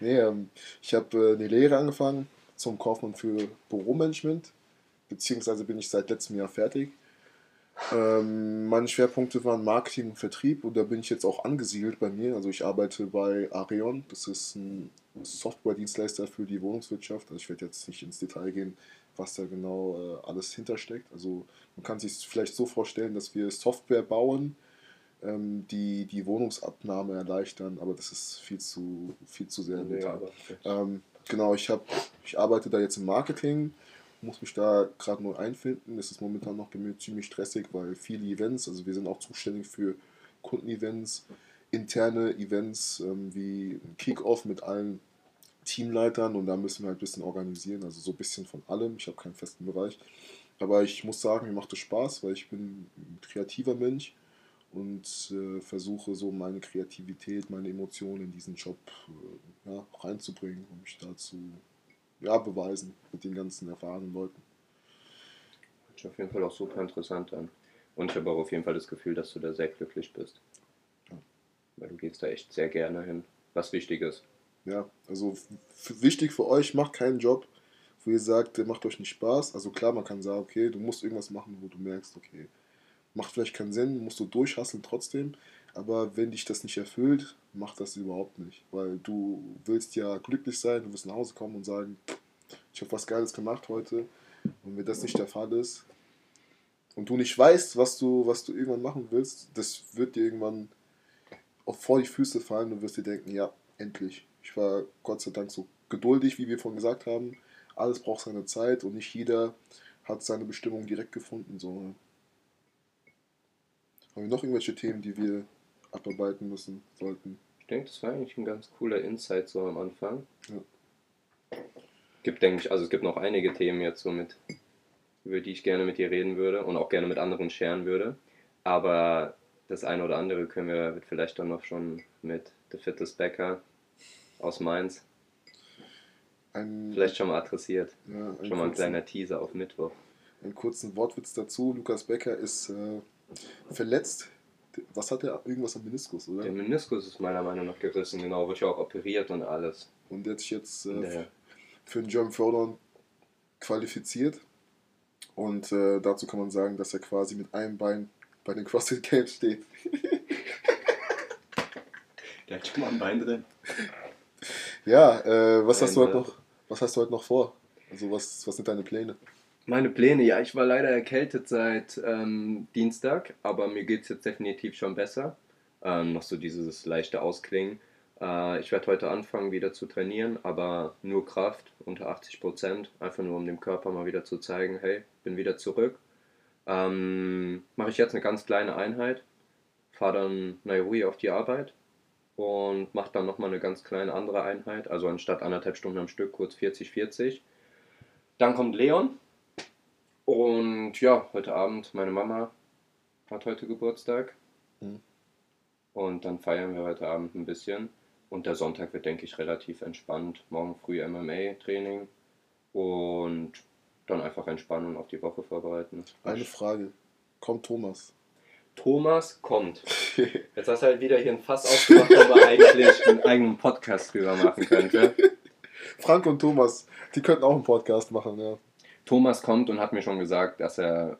Nee, ähm, ich habe äh, eine Lehre angefangen zum Kaufmann für Büromanagement, beziehungsweise bin ich seit letztem Jahr fertig. Ähm, meine Schwerpunkte waren Marketing und Vertrieb und da bin ich jetzt auch angesiedelt bei mir. Also ich arbeite bei Arion, das ist ein Software-Dienstleister für die Wohnungswirtschaft. Also ich werde jetzt nicht ins Detail gehen, was da genau äh, alles hintersteckt. Also man kann sich vielleicht so vorstellen, dass wir Software bauen, ähm, die die Wohnungsabnahme erleichtern, aber das ist viel zu, viel zu sehr. Ja, ähm, genau, ich, hab, ich arbeite da jetzt im Marketing, muss mich da gerade nur einfinden. Das ist momentan noch bei mir ziemlich stressig, weil viele Events, also wir sind auch zuständig für Kundenevents, interne Events ähm, wie Kick-Off mit allen Teamleitern und da müssen wir halt ein bisschen organisieren, also so ein bisschen von allem. Ich habe keinen festen Bereich. Aber ich muss sagen, mir macht es Spaß, weil ich bin ein kreativer Mensch und äh, versuche so meine Kreativität, meine Emotionen in diesen Job äh, ja, reinzubringen und mich dazu ja, beweisen mit den ganzen erfahrenen Leuten. Hört sich auf jeden Fall auch super interessant an. Und ich habe auch auf jeden Fall das Gefühl, dass du da sehr glücklich bist. Ja. Weil du gehst da echt sehr gerne hin, was wichtig ist. Ja, also wichtig für euch, macht keinen Job, wo ihr sagt, der macht euch nicht Spaß. Also klar, man kann sagen, okay, du musst irgendwas machen, wo du merkst, okay, macht vielleicht keinen Sinn, musst du durchhasseln trotzdem. Aber wenn dich das nicht erfüllt, macht das überhaupt nicht. Weil du willst ja glücklich sein, du willst nach Hause kommen und sagen, ich habe was Geiles gemacht heute. Und wenn das nicht der Fall ist und du nicht weißt, was du, was du irgendwann machen willst, das wird dir irgendwann auch vor die Füße fallen und wirst dir denken, ja, endlich, ich war Gott sei Dank so geduldig, wie wir vorhin gesagt haben. alles braucht seine Zeit und nicht jeder hat seine Bestimmung direkt gefunden. So. Haben wir noch irgendwelche Themen, die wir abarbeiten müssen sollten? Ich denke, das war eigentlich ein ganz cooler Insight so am Anfang. Ja. Gibt, denke ich, also es gibt noch einige Themen jetzt so mit, über die ich gerne mit dir reden würde und auch gerne mit anderen scheren würde. Aber das eine oder andere können wir vielleicht dann noch schon mit The Fittest Becker aus Mainz Ein, vielleicht schon mal adressiert. ja, Schon mal ein kurzen, kleiner Teaser auf Mittwoch. einen kurzen Wortwitz dazu. Lukas Becker ist äh, verletzt. Was hat er? Irgendwas am Meniskus, oder? Der Meniskus ist meiner Meinung nach gerissen, genau, wird ja auch operiert und alles. Und der hat sich jetzt äh, für den German Throwdown qualifiziert. Und äh, dazu kann man sagen, dass er quasi mit einem Bein bei den CrossFit Games steht. [LAUGHS] Der hat schon mal ein Bein drin. Ja, äh, was, hast du heute noch, was hast du heute noch vor? Also was, was sind deine Pläne? Meine Pläne, ja, ich war leider erkältet seit ähm, Dienstag, aber mir geht es jetzt definitiv schon besser. Ähm, noch so dieses leichte Ausklingen. Äh, ich werde heute anfangen, wieder zu trainieren, aber nur Kraft, unter 80 Prozent, einfach nur um dem Körper mal wieder zu zeigen, hey, bin wieder zurück. Ähm, Mache ich jetzt eine ganz kleine Einheit, fahre dann Nairobi auf die Arbeit und mache dann nochmal eine ganz kleine andere Einheit, also anstatt anderthalb Stunden am Stück, kurz 40, 40. Dann kommt Leon, und ja, heute Abend, meine Mama hat heute Geburtstag. Mhm. Und dann feiern wir heute Abend ein bisschen. Und der Sonntag wird, denke ich, relativ entspannt. Morgen früh MMA-Training. Und dann einfach entspannen und auf die Woche vorbereiten. Eine Frage. Kommt Thomas? Thomas kommt. [LAUGHS] Jetzt hast du halt wieder hier ein Fass aufgemacht, wo man eigentlich einen eigenen Podcast drüber machen könnte. Frank und Thomas, die könnten auch einen Podcast machen, ja. Thomas kommt und hat mir schon gesagt, dass er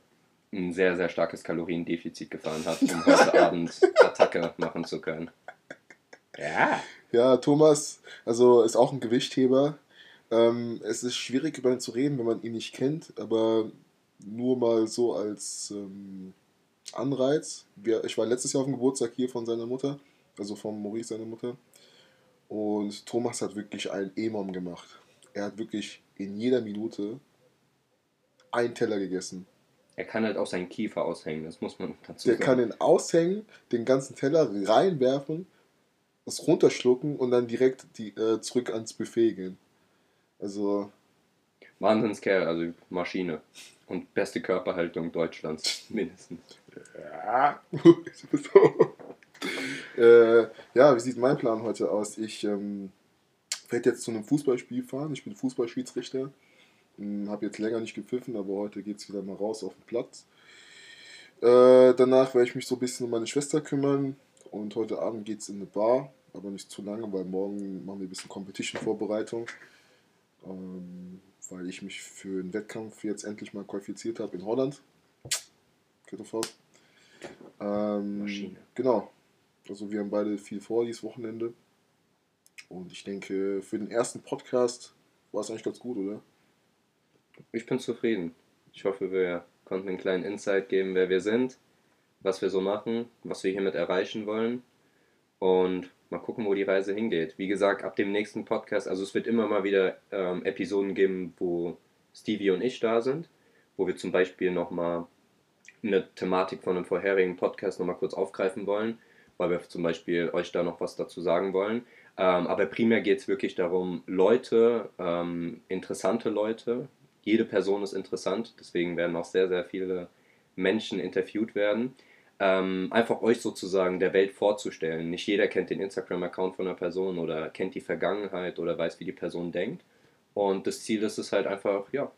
ein sehr, sehr starkes Kaloriendefizit gefahren hat, um heute [LAUGHS] Abend Attacke machen zu können. Ja. Ja, Thomas, also ist auch ein Gewichtheber. Ähm, es ist schwierig über ihn zu reden, wenn man ihn nicht kennt, aber nur mal so als ähm, Anreiz. Wir, ich war letztes Jahr auf dem Geburtstag hier von seiner Mutter, also von Maurice, seiner Mutter. Und Thomas hat wirklich einen E-Mom gemacht. Er hat wirklich in jeder Minute einen Teller gegessen. Er kann halt auch seinen Kiefer aushängen, das muss man dazu Der sagen. kann ihn aushängen, den ganzen Teller reinwerfen, es runterschlucken und dann direkt die, äh, zurück ans Buffet gehen. Also, Wahnsinnskerl, also Maschine. Und beste Körperhaltung Deutschlands, [LAUGHS] mindestens. ja. [LAUGHS] äh, ja, wie sieht mein Plan heute aus? Ich ähm, werde jetzt zu einem Fußballspiel fahren. Ich bin Fußballschiedsrichter. Hm, Habe jetzt länger nicht gepfiffen, aber heute geht es wieder mal raus auf den Platz. Äh, danach werde ich mich so ein bisschen um meine Schwester kümmern. Und heute Abend geht es in eine Bar, aber nicht zu lange, weil morgen machen wir ein bisschen Competition-Vorbereitung. Ähm, weil ich mich für einen Wettkampf jetzt endlich mal qualifiziert habe in Holland. Kettelfahrt. Ähm, Maschine. Genau. Also wir haben beide viel vor dieses Wochenende. Und ich denke, für den ersten Podcast war es eigentlich ganz gut, oder? Ich bin zufrieden. Ich hoffe, wir konnten einen kleinen Insight geben, wer wir sind, was wir so machen, was wir hiermit erreichen wollen. Und mal gucken, wo die Reise hingeht. Wie gesagt, ab dem nächsten Podcast, also es wird immer mal wieder ähm, Episoden geben, wo Stevie und ich da sind, wo wir zum Beispiel nochmal eine Thematik von einem vorherigen Podcast nochmal kurz aufgreifen wollen, weil wir zum Beispiel euch da noch was dazu sagen wollen. Ähm, aber primär geht es wirklich darum, Leute, ähm, interessante Leute, jede Person ist interessant, deswegen werden auch sehr, sehr viele Menschen interviewt werden. Ähm, einfach euch sozusagen der Welt vorzustellen. Nicht jeder kennt den Instagram-Account von einer Person oder kennt die Vergangenheit oder weiß, wie die Person denkt. Und das Ziel ist es halt einfach, ja,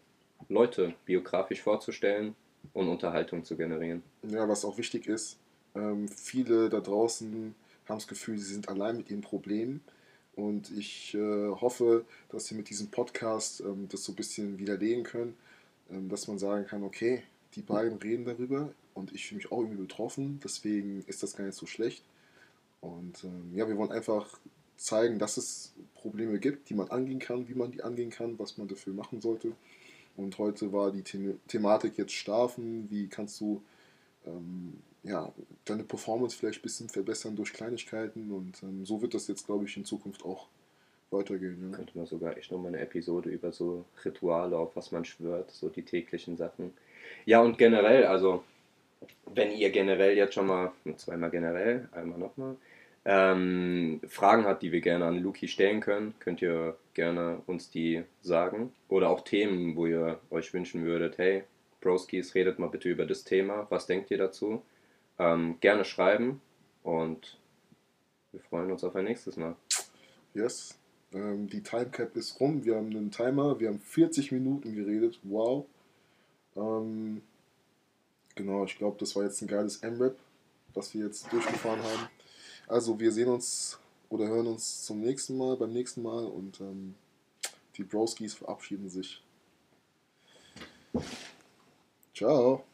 Leute biografisch vorzustellen und Unterhaltung zu generieren. Ja, was auch wichtig ist, ähm, viele da draußen haben das Gefühl, sie sind allein mit ihren Problemen. Und ich äh, hoffe, dass sie mit diesem Podcast ähm, das so ein bisschen widerlegen können, ähm, dass man sagen kann, okay, die beiden reden darüber und ich fühle mich auch irgendwie betroffen, deswegen ist das gar nicht so schlecht. Und ähm, ja, wir wollen einfach zeigen, dass es Probleme gibt, die man angehen kann, wie man die angehen kann, was man dafür machen sollte. Und heute war die The Thematik jetzt Schlafen, wie kannst du ähm, ja, deine Performance vielleicht ein bisschen verbessern durch Kleinigkeiten und ähm, so wird das jetzt, glaube ich, in Zukunft auch weitergehen. Ja. Könnte man sogar echt nochmal eine Episode über so Rituale, auf was man schwört, so die täglichen Sachen. Ja, und generell, also, wenn ihr generell jetzt schon mal, zweimal generell, einmal nochmal, ähm, Fragen habt, die wir gerne an Luki stellen können, könnt ihr gerne uns die sagen. Oder auch Themen, wo ihr euch wünschen würdet, hey, Broskis, redet mal bitte über das Thema. Was denkt ihr dazu? Ähm, gerne schreiben und wir freuen uns auf ein nächstes Mal. Yes. Ähm, die Timecap ist rum. Wir haben einen Timer. Wir haben 40 Minuten geredet. Wow. Ähm, genau, ich glaube, das war jetzt ein geiles M-Rap, was wir jetzt durchgefahren haben. Also, wir sehen uns oder hören uns zum nächsten Mal, beim nächsten Mal und ähm, die Broskis verabschieden sich. Ciao.